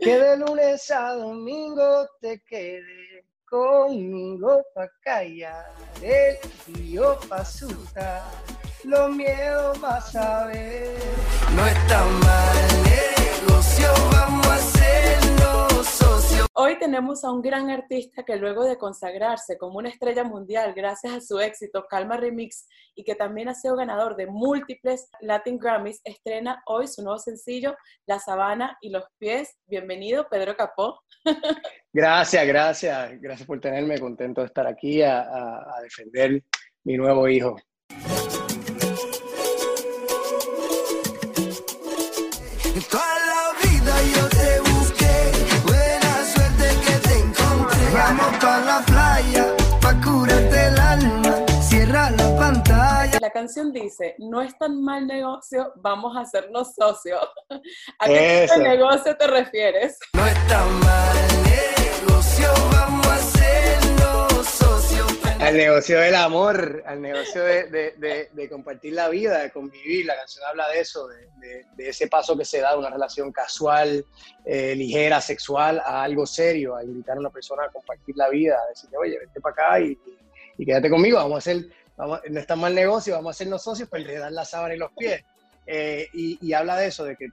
Que de lunes a domingo te quede conmigo pa' callar el frío pa' asustar, los miedos vas a ver. No está mal negocio, vamos. Hoy tenemos a un gran artista que luego de consagrarse como una estrella mundial gracias a su éxito Calma Remix y que también ha sido ganador de múltiples Latin Grammys, estrena hoy su nuevo sencillo La Sabana y los Pies. Bienvenido, Pedro Capó. Gracias, gracias, gracias por tenerme, contento de estar aquí a, a, a defender mi nuevo hijo. La playa, pa' curarte el alma, cierra la pantalla. La canción dice, no es tan mal negocio, vamos a hacernos socios. ¿A qué tipo de negocio te refieres? No está mal negocio, Al negocio del amor, al negocio de, de- compartir la vida, de convivir. La canción habla de eso, de, ese paso que se da de una relación casual, eh, ligera, sexual, a algo serio, a invitar a una persona a compartir la vida, a decirle, oye, vente para acá y, quédate conmigo, vamos a hacer, vamos, no está mal negocio, vamos a hacernos socios, pues le dan la sábana y los pies. Eh, y, habla de eso, de que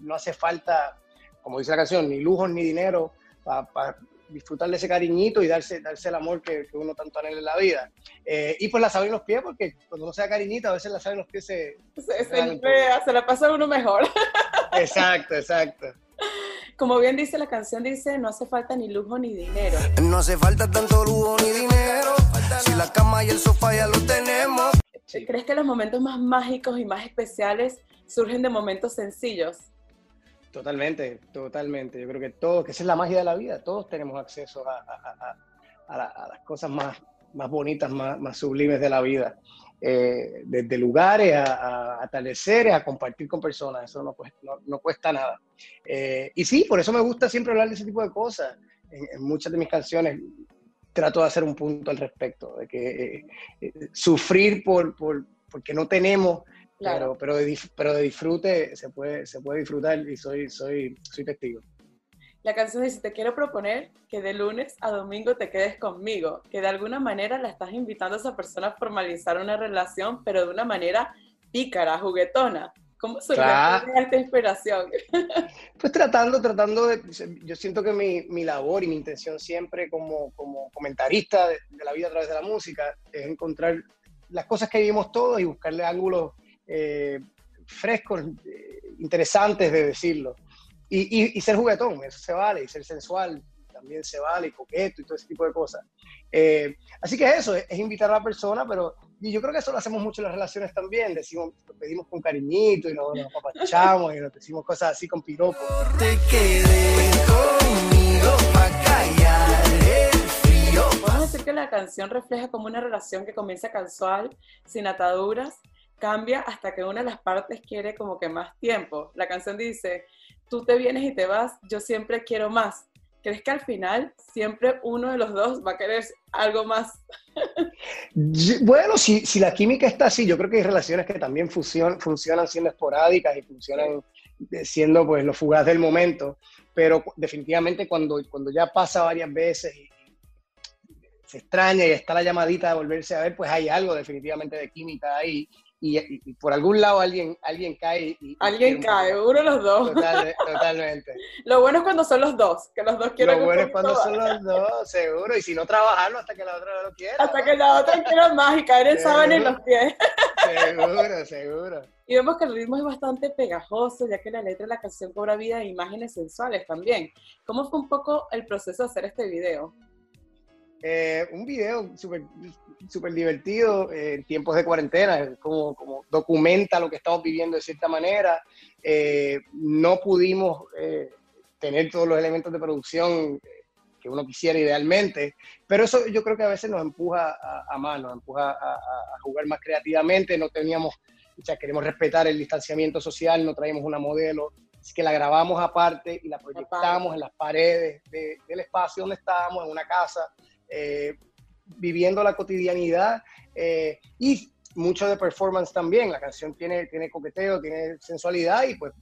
no hace falta, como dice la canción, ni lujos ni dinero para disfrutar de ese cariñito y darse, darse el amor que, que uno tanto anhela en la vida. Eh, y pues la sabe en los pies, porque cuando uno se da cariñito, a veces la sabe en los pies se... Se, se se la pasa uno mejor. Exacto, exacto. Como bien dice la canción, dice, no hace falta ni lujo ni dinero. No hace falta tanto lujo ni dinero, si la cama y el sofá ya lo tenemos. Sí. ¿Crees que los momentos más mágicos y más especiales surgen de momentos sencillos? Totalmente, totalmente. Yo creo que todos, que esa es la magia de la vida, todos tenemos acceso a, a- a- a la- las cosas más, más bonitas, más, más sublimes de la vida. Eh, desde lugares a, a atardeceres, a compartir con personas, eso no cuesta, no, no cuesta nada. Eh, y sí, por eso me gusta siempre hablar de ese tipo de cosas. En, en muchas de mis canciones trato de hacer un punto al respecto, de que eh, eh, sufrir por, por, porque no tenemos Claro. pero, pero, de, pero de disfrute se puede, se puede disfrutar y soy, soy, soy testigo. La canción dice, te quiero proponer que de lunes a domingo te quedes conmigo, que de alguna manera la estás invitando a esa persona a formalizar una relación, pero de una manera pícara, juguetona. ¿Cómo surgió Claro. esta inspiración? Pues tratando, tratando de, yo siento que mi, mi labor y mi intención siempre como, como comentarista de, de la vida a través de la música es encontrar las cosas que vivimos todos y buscarle ángulos eh, frescos, eh, interesantes de decirlo. Y, y- y ser juguetón, eso se vale, y ser sensual también se vale, y coqueto y todo ese tipo de cosas. Eh, así que eso, es, es invitar a la persona, pero y yo creo que eso lo hacemos mucho en las relaciones también, decimos, lo pedimos con cariñito y nos, nos apapachamos y nos decimos cosas así con piropos. Te quedé conmigo callar el frío. Podemos decir que la canción refleja como una relación que comienza casual, sin ataduras, cambia hasta que una de las partes quiere como que más tiempo. La canción dice, tú te vienes y te vas, yo siempre quiero más. ¿Crees que al final siempre uno de los dos va a querer algo más? Bueno, si, si la química está así, yo creo que hay relaciones que también funcionan, funcionan siendo esporádicas y funcionan eh, siendo pues los fugaz del momento, pero definitivamente cuando, cuando ya pasa varias veces y se extraña y está la llamadita de volverse a ver, pues hay algo definitivamente de química ahí y, y- y por algún lado alguien, alguien cae. Y, Alguien cae, uno de los dos. Total- totalmente. Lo bueno es cuando son los dos, que los dos quieren Lo bueno es cuando son los dos, seguro, y si no trabajarlo hasta que la otra lo quiera. Hasta ¿no? que la otra quiera más y caer en sábana en los pies. Seguro, seguro. Y vemos que el ritmo es bastante pegajoso, ya que la letra de la canción cobra vida de imágenes sensuales también. ¿Cómo fue un poco el proceso de hacer este video? Eh, un video súper súper divertido eh, en tiempos de cuarentena, como, como documenta lo que estamos viviendo de cierta manera. Eh, no pudimos eh, tener todos los elementos de producción que uno quisiera idealmente, pero eso yo creo que a veces nos empuja a, a más, nos empuja a, jugar más creativamente, no teníamos, sea, queremos respetar el distanciamiento social, no traíamos una modelo, así que la grabamos aparte y la proyectamos en las paredes de- del espacio donde estábamos, en una casa, eh, viviendo la cotidianidad eh, y mucho de performance también. La canción tiene, tiene coqueteo, tiene sensualidad y pues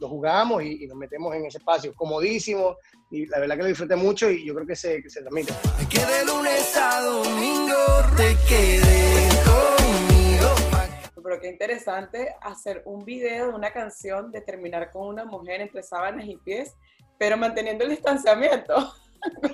lo jugamos y, nos metemos en ese espacio. Comodísimo y la verdad que lo disfruté mucho y yo creo que se, que se transmite. Que de lunes a domingo te quede conmigo. Pero qué interesante hacer un video de una canción de terminar con una mujer entre sábanas y pies, pero manteniendo el distanciamiento.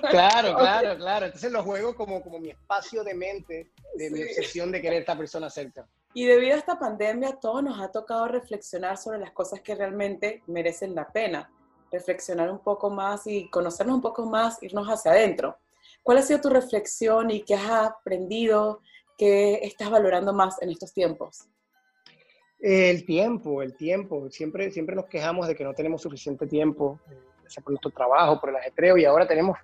Claro, claro, claro. Entonces lo juego como, como mi espacio de mente, de mi obsesión de querer a esta persona cerca. Y debido a esta pandemia, todo nos ha tocado reflexionar sobre las cosas que realmente merecen la pena, reflexionar un poco más y conocernos un poco más, irnos hacia adentro. ¿Cuál ha sido tu reflexión y qué has aprendido, qué estás valorando más en estos tiempos? El tiempo, el tiempo. Siempre, siempre nos quejamos de que no tenemos suficiente tiempo, sea por nuestro trabajo, por el ajetreo, y ahora tenemos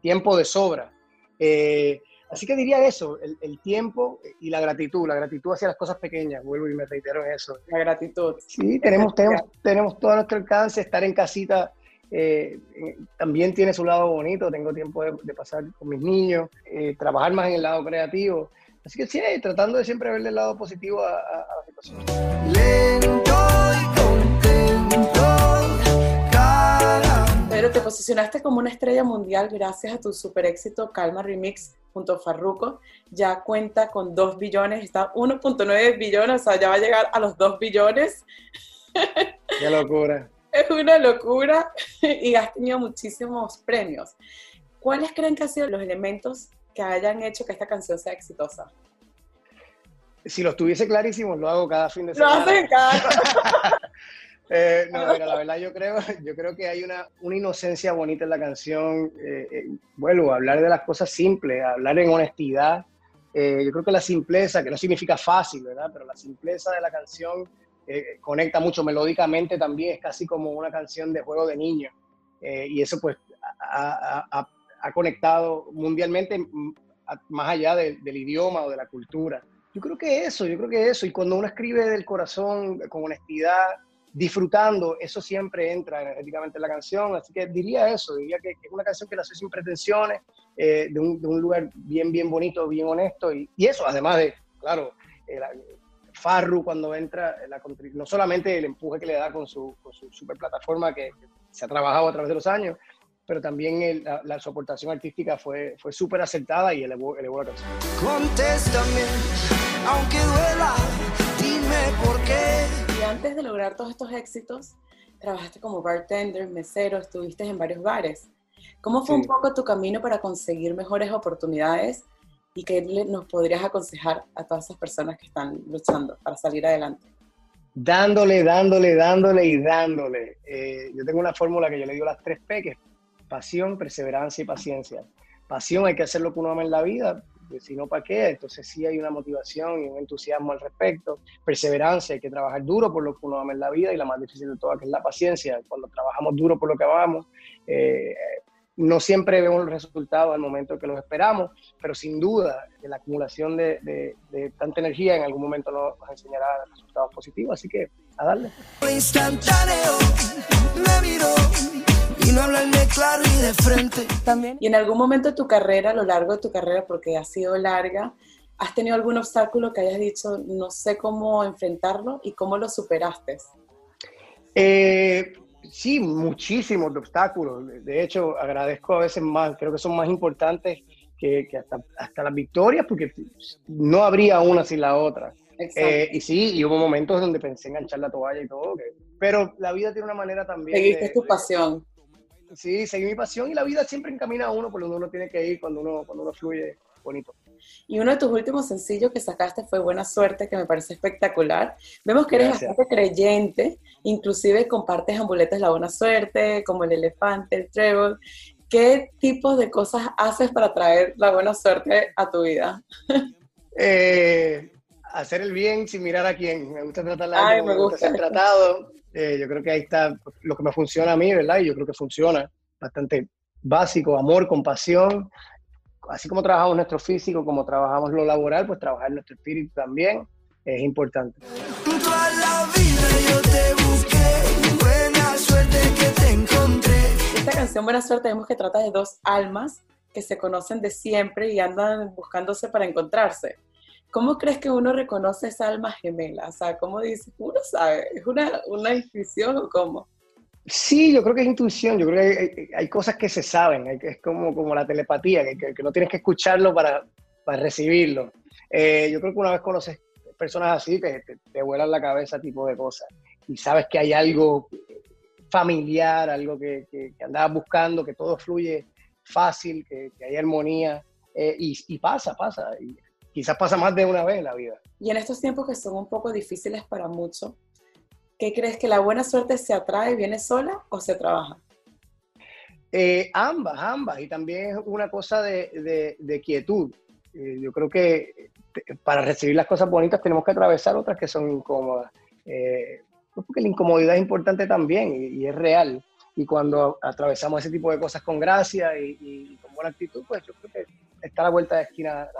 tiempo de sobra. Eh, Así que diría eso, el, tiempo y la gratitud, la gratitud hacia las cosas pequeñas, vuelvo y me reitero en eso. La gratitud. Sí, tenemos, tenemos, tenemos todo a nuestro alcance, estar en casita eh, eh, también tiene su lado bonito, tengo tiempo de, pasar con mis niños, eh, trabajar más en el lado creativo. Así que sí, tratando de siempre verle el lado positivo a, a la situación. Pero te posicionaste como una estrella mundial gracias a tu super éxito Calma Remix junto a Farruko. Ya cuenta con 2 billones, está 1.9 billones, o sea, ya va a llegar a los 2 billones. Qué locura. Es una locura y has tenido muchísimos premios. ¿Cuáles creen que han sido los elementos que hayan hecho que esta canción sea exitosa? Si los tuviese clarísimos, lo hago cada fin de semana. Lo hacen cada. Eh, no, mira, la verdad yo creo, yo creo que hay una, una inocencia bonita en la canción. Eh, eh, vuelvo a hablar de las cosas simples, hablar en honestidad. yo creo que la simpleza, que no significa fácil, ¿verdad? Pero la simpleza de la canción conecta mucho melódicamente también, es casi como una canción de juego de niños. y eso pues ha, ha, ha conectado mundialmente más allá del idioma o de la cultura. Yo creo que eso, yo creo que eso. Y cuando uno escribe del corazón, con honestidad, disfrutando, eso siempre entra energéticamente en la canción, así que diría eso, diría que, es una canción que nació sin pretensiones, eh, de, un, de, un, lugar bien, bien bonito, bien honesto, y, y eso, además de, claro, eh, Farru cuando entra, la, no solamente el empuje que le da con su, con su super plataforma que, se ha trabajado a través de los años, pero también la, la, su aportación artística fue, fue súper acertada y elevó, elevó la canción. Contéstame, aunque duela, dime por qué y antes de lograr todos estos éxitos, trabajaste como bartender, mesero, estuviste en varios bares. ¿Cómo fue un poco tu camino para conseguir mejores oportunidades y qué nos podrías aconsejar a todas esas personas que están luchando para salir adelante? Dándole, dándole, dándole y dándole. Eh, yo tengo una fórmula que yo le digo las tres P, que es pasión, perseverancia y paciencia. Pasión hay que hacer lo que uno ama en la vida, si no, ¿para qué? Entonces sí hay una motivación y un entusiasmo al respecto. Perseverancia, hay que trabajar duro por lo que uno ama en la vida y la más difícil de todas, que es la paciencia. Cuando trabajamos duro por lo que amamos, eh, no siempre vemos los resultados al momento que los esperamos, pero sin duda la acumulación de, de, tanta energía en algún momento nos, enseñará resultados positivos, así que a darle. Instantáneo, me miro y no hablarme claro y de frente. También. Y en algún momento de tu carrera, a lo largo de tu carrera, porque ha sido larga, ¿has tenido algún obstáculo que hayas dicho, no sé cómo enfrentarlo y cómo lo superaste? Eh, sí, muchísimos obstáculos. De hecho, agradezco a veces más, creo que son más importantes que, hasta, hasta, las victorias, porque no habría una sin la otra. Eh, y sí, y hubo momentos donde pensé en echar la toalla y todo, pero la vida tiene una manera también. Seguiste tu pasión. Sí, seguí mi pasión y la vida siempre encamina a uno por donde uno tiene que ir cuando uno, cuando uno fluye bonito. Y uno de tus últimos sencillos que sacaste fue Buena Suerte, que me parece espectacular. Vemos que eres bastante creyente, inclusive compartes ambuletes La Buena Suerte, como el elefante, el trébol. ¿Qué tipo de cosas haces para traer la buena suerte a tu vida? Eh, hacer el bien sin mirar a quién. Me gusta tratar la Ay, me, gusta. ser tratado. Eh, yo creo que ahí está lo que me funciona a mí, ¿verdad? Y yo creo que funciona bastante básico, amor, compasión. Así como trabajamos nuestro físico, como trabajamos lo laboral, pues trabajar nuestro espíritu también es importante. Esta canción Buena Suerte vemos que trata de dos almas que se conocen de siempre y andan buscándose para encontrarse. ¿Cómo crees que uno reconoce esa alma gemela? O sea, ¿cómo dices? Uno sabe, ¿es una, una intuición o cómo? Sí, yo creo que es intuición, yo creo que hay, cosas que se saben, es como, como la telepatía, que, no tienes que escucharlo para, para recibirlo. Eh, yo creo que una vez conoces personas así, te, te, vuelan la cabeza tipo de cosas y sabes que hay algo familiar, algo que, que, andabas buscando, que todo fluye fácil, que, hay armonía eh, y, y, pasa, pasa. Y quizás pasa más de una vez en la vida. Y en estos tiempos que son un poco difíciles para muchos, ¿qué crees que la buena suerte se atrae, viene sola o se trabaja? Eh, ambas, ambas. Y también es una cosa de, de, quietud. Eh, yo creo que para recibir las cosas bonitas tenemos que atravesar otras que son incómodas. Eh, porque la incomodidad es importante también y, es real. Y cuando atravesamos ese tipo de cosas con gracia y, con buena actitud, pues yo creo está a la vuelta de esquina.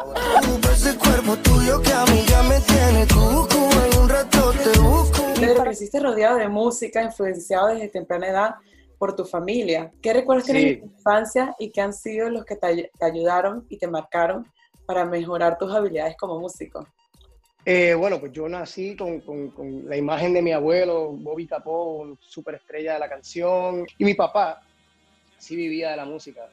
Te creciste rodeado de música, influenciado desde temprana edad por tu familia. ¿Qué recuerdas de tu infancia y qué han sido los que te, ayudaron y te marcaron para mejorar tus habilidades como músico? Eh, bueno, pues yo nací con, con, la imagen de mi abuelo, Bobby Capó, superestrella de la canción, y mi papá sí vivía de la música,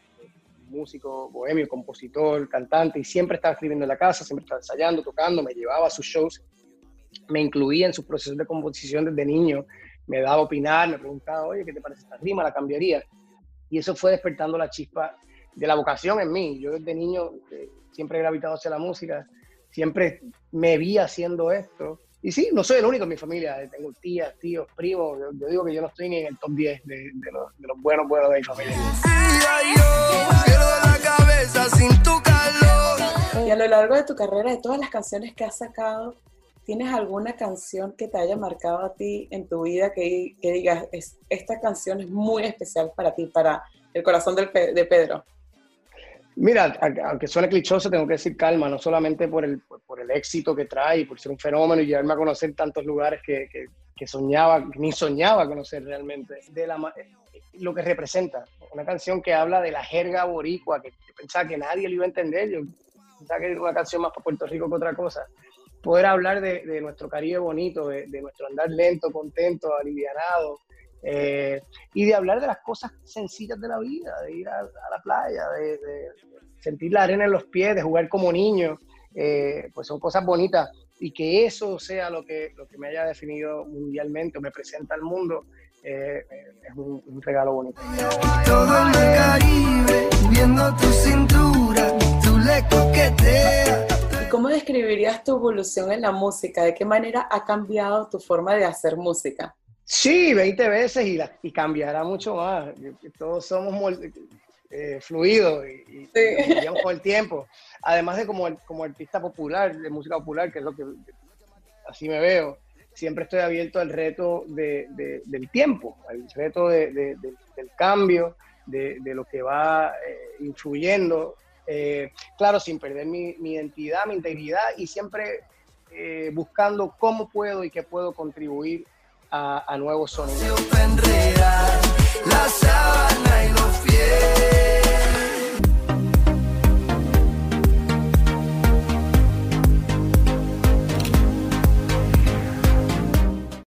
músico, bohemio, compositor, cantante, y siempre estaba escribiendo en la casa, siempre estaba ensayando, tocando, me llevaba a sus shows, me incluía en sus procesos de composición desde niño, me daba a opinar, me preguntaba, oye, ¿qué te parece esta rima? ¿La cambiaría? Y eso fue despertando la chispa de la vocación en mí. Yo desde niño eh, siempre he gravitado hacia la música, siempre me vi haciendo esto. Y sí, no soy el único en mi familia, tengo tías, tíos, primos, yo, digo que yo no estoy ni en el top 10 de, los, buenos, buenos de mi familia. Y a lo largo de tu carrera, de todas las canciones que has sacado, ¿tienes alguna canción que te haya marcado a ti en tu vida que, que digas, esta canción es muy especial para ti, para el corazón de Pedro? Mira, aunque suene clichoso, tengo que decir calma, no solamente por el, por el éxito que trae, por ser un fenómeno y llevarme a conocer tantos lugares que, que, soñaba, ni soñaba conocer realmente, de la, lo que representa. Una canción que habla de la jerga boricua, que yo pensaba que nadie lo iba a entender, yo pensaba que era una canción más para Puerto Rico que otra cosa. Poder hablar de, de nuestro Caribe bonito, de, de, nuestro andar lento, contento, alivianado, eh, y de hablar de las cosas sencillas de la vida, de ir a, la playa, de, sentir la arena en los pies, de jugar como niño, eh, pues son cosas bonitas. Y que eso sea lo que, lo que me haya definido mundialmente o me presenta al mundo, eh, es un, regalo bonito. Todo el Caribe, viendo tu cintura, tu le ¿Y cómo describirías tu evolución en la música? ¿De qué manera ha cambiado tu forma de hacer música? Sí, 20 veces y, y cambiará mucho más. Todos somos eh, fluidos y, y con el tiempo. Además de como, como artista popular, de música popular, que es lo que así me veo, siempre estoy abierto al reto de, del tiempo, al reto del cambio, de, lo que va eh, influyendo. Eh, claro, sin perder mi, mi, identidad, mi integridad y siempre buscando cómo puedo y qué puedo contribuir a, a nuevos sonidos.